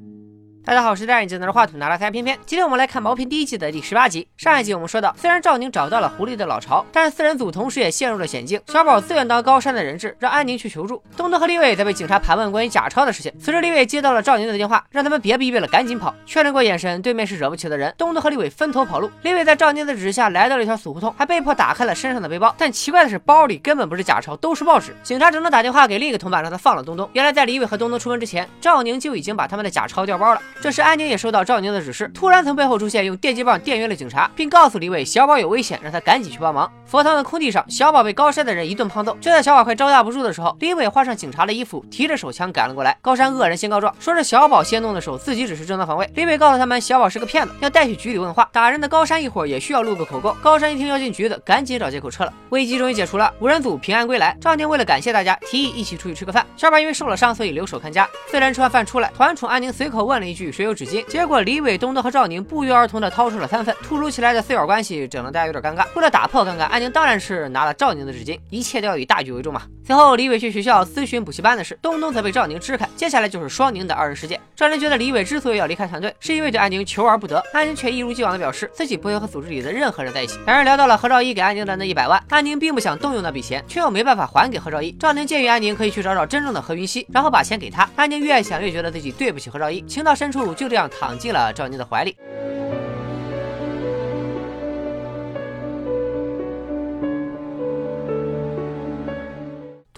thank you 大家好，我是戴眼镜拿着话筒拿着三片片。今天我们来看毛片第一季的第十八集。上一集我们说到，虽然赵宁找到了狐狸的老巢，但是四人组同时也陷入了险境。小宝自愿当高山的人质，让安宁去求助。东东和李伟在被警察盘问关于假钞的事情。此时李伟接到了赵宁的电话，让他们别逼逼了，赶紧跑。确认过眼神，对面是惹不起的人。东东和李伟分头跑路。李伟在赵宁的指示下来到了一条死胡同，还被迫打开了身上的背包。但奇怪的是，包里根本不是假钞，都是报纸。警察只能打电话给另一个同伴，让他放了东东。原来在李伟和东东出门之前，赵宁就已经把他们的假钞调包了。这时安宁也收。到赵宁的指示，突然从背后出现，用电击棒电晕了警察，并告诉李伟小宝有危险，让他赶紧去帮忙。佛堂的空地上，小宝被高山的人一顿胖揍。就在小宝快招架不住的时候，李伟换上警察的衣服，提着手枪赶了过来。高山恶人先告状，说是小宝先动的手，自己只是正当防卫。李伟告诉他们，小宝是个骗子，要带去局里问话。打人的高山一伙也需要录个口供。高山一听要进局子，赶紧找借口撤了。危机终于解除了，五人组平安归来。赵宁为了感谢大家，提议一起出去吃个饭。小宝因为受了伤，所以留守看家。四人吃完饭出来，团宠安宁随口问了一句谁有纸巾，结果李伟、东东。和赵宁不约而同的掏出了三份，突如其来的四角关系整得大家有点尴尬。为了打破尴尬，安宁当然是拿了赵宁的纸巾，一切都要以大局为重嘛。随后李伟去学校咨询补习班的事，东东则被赵宁支开。接下来就是双宁的二人世界。赵宁觉得李伟之所以要离开团队，是因为对安宁求而不得，安宁却一如既往的表示自己不会和组织里的任何人在一起。两人聊到了何兆一给安宁的那一百万，安宁并不想动用那笔钱，却又没办法还给何兆一。赵宁建议安宁可以去找找真正的何云熙，然后把钱给他。安宁越想越觉得自己对不起何兆一，情到深处就这样躺进了赵宁的怀里。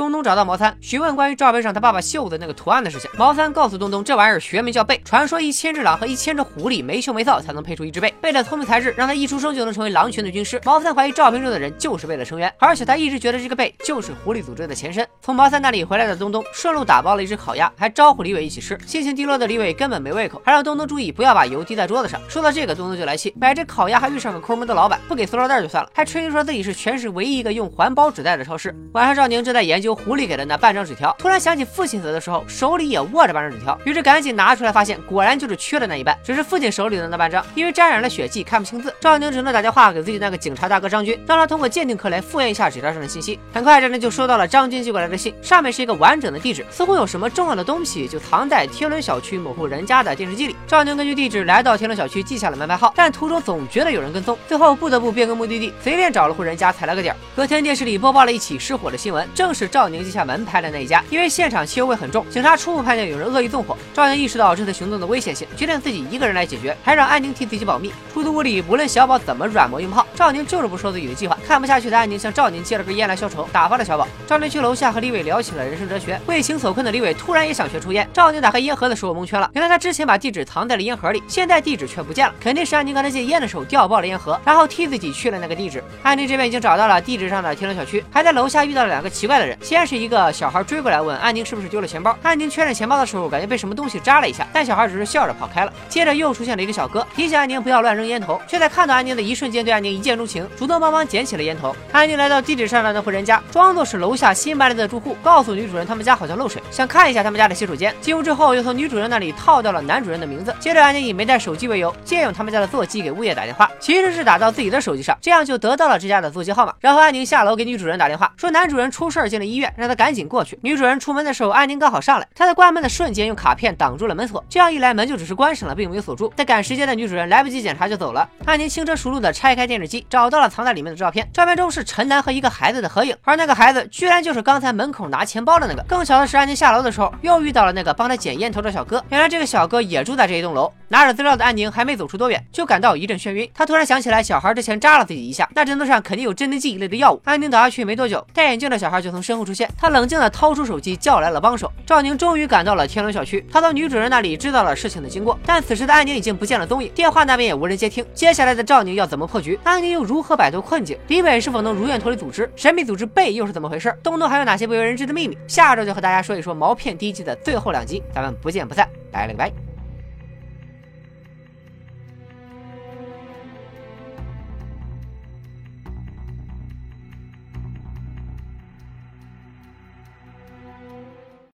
东东找到毛三，询问关于罩杯上他爸爸绣的那个图案的事情。毛三告诉东东，这玩意儿学名叫贝，传说一千只狼和一千只狐狸没羞没臊才能配出一只贝。贝的聪明才智让他一出生就能成为狼群的军师。毛三怀疑照片中的人就是贝的成员，而且他一直觉得这个贝就是狐狸组织的前身。从毛三那里回来的东东顺路打包了一只烤鸭，还招呼李伟一起吃。心情低落的李伟根本没胃口，还让东东注意不要把油滴在桌子上。说到这个，东东就来气，买只烤鸭还遇上个抠门的老板，不给塑料袋就算了，还吹牛说自己是全市唯一一个用环保纸袋的超市。晚上赵宁正在研究狐狸给的那。半张纸条，突然想起父亲死的时候手里也握着半张纸条，于是赶紧拿出来，发现果然就是缺的那一半，只是父亲手里的那半张，因为沾染了血迹看不清字。赵宁只能打电话给自己那个警察大哥张军，让他通过鉴定科来复原一下纸条上的信息。很快，赵宁就收到了张军寄过来的信，上面是一个完整的地址，似乎有什么重要的东西就藏在天伦小区某户人家的电视机里。赵宁根据地址来到天伦小区，记下了门牌号，但途中总觉得有人跟踪，最后不得不变更目的地，随便找了户人家踩了个点。隔天电视里播报了一起失火的新闻，正是赵宁记下门牌的那一家，因为。现场汽油味很重，警察初步判定有人恶意纵火。赵宁意识到这次行动的危险性，决定自己一个人来解决，还让安宁替自己保密。出租屋里，无论小宝怎么软磨硬泡，赵宁就是不说自己的计划。看不下去的安宁向赵宁借了根烟来消愁，打发了小宝。赵宁去楼下和李伟聊起了人生哲学。为情所困的李伟突然也想学抽烟。赵宁打开烟盒的时候蒙圈了，原来他之前把地址藏在了烟盒里，现在地址却不见了，肯定是安宁刚才戒烟的时候掉爆了烟盒，然后替自己去了那个地址。安宁这边已经找到了地址上的天伦小区，还在楼下遇到了两个奇怪的人。先是一个小孩追过来问安宁是不是丢了钱。包安宁确认钱包的时候，感觉被什么东西扎了一下，但小孩只是笑着跑开了。接着又出现了一个小哥，提醒安宁不要乱扔烟头，却在看到安宁的一瞬间对安宁一见钟情，主动帮忙捡起了烟头。安宁来到地址上的那户人家，装作是楼下新搬来的住户，告诉女主人他们家好像漏水，想看一下他们家的洗手间。进屋之后，又从女主人那里套到了男主人的名字。接着安宁以没带手机为由，借用他们家的座机给物业打电话，其实是打到自己的手机上，这样就得到了这家的座机号码。然后安宁下楼给女主人打电话，说男主人出事进了医医院，让他赶紧过去。女主人出门的时候，安宁刚好上来，他在关。门的瞬间用卡片挡住了门锁，这样一来门就只是关上了，并没有锁住。在赶时间的女主人来不及检查就走了。安宁轻车熟路的拆开电视机，找到了藏在里面的照片。照片中是陈楠和一个孩子的合影，而那个孩子居然就是刚才门口拿钱包的那个。更巧的是，安宁下楼的时候又遇到了那个帮他捡烟头的小哥。原来这个小哥也住在这一栋楼。拿着资料的安宁还没走出多远，就感到一阵眩晕。他突然想起来，小孩之前扎了自己一下，那枕头上肯定有镇定剂一类的药物。安宁倒下去没多久，戴眼镜的小孩就从身后出现。他冷静的掏出手机，叫来了帮手。赵宁终于赶到了天伦小区。他从女主人那里知道了事情的经过，但此时的安宁已经不见了踪影，电话那边也无人接听。接下来的赵宁要怎么破局？安宁又如何摆脱困境？李伟是否能如愿脱离组织？神秘组织贝又是怎么回事？东东还有哪些不为人知的秘密？下周就和大家说一说毛片第一季的最后两集，咱们不见不散，拜了个拜。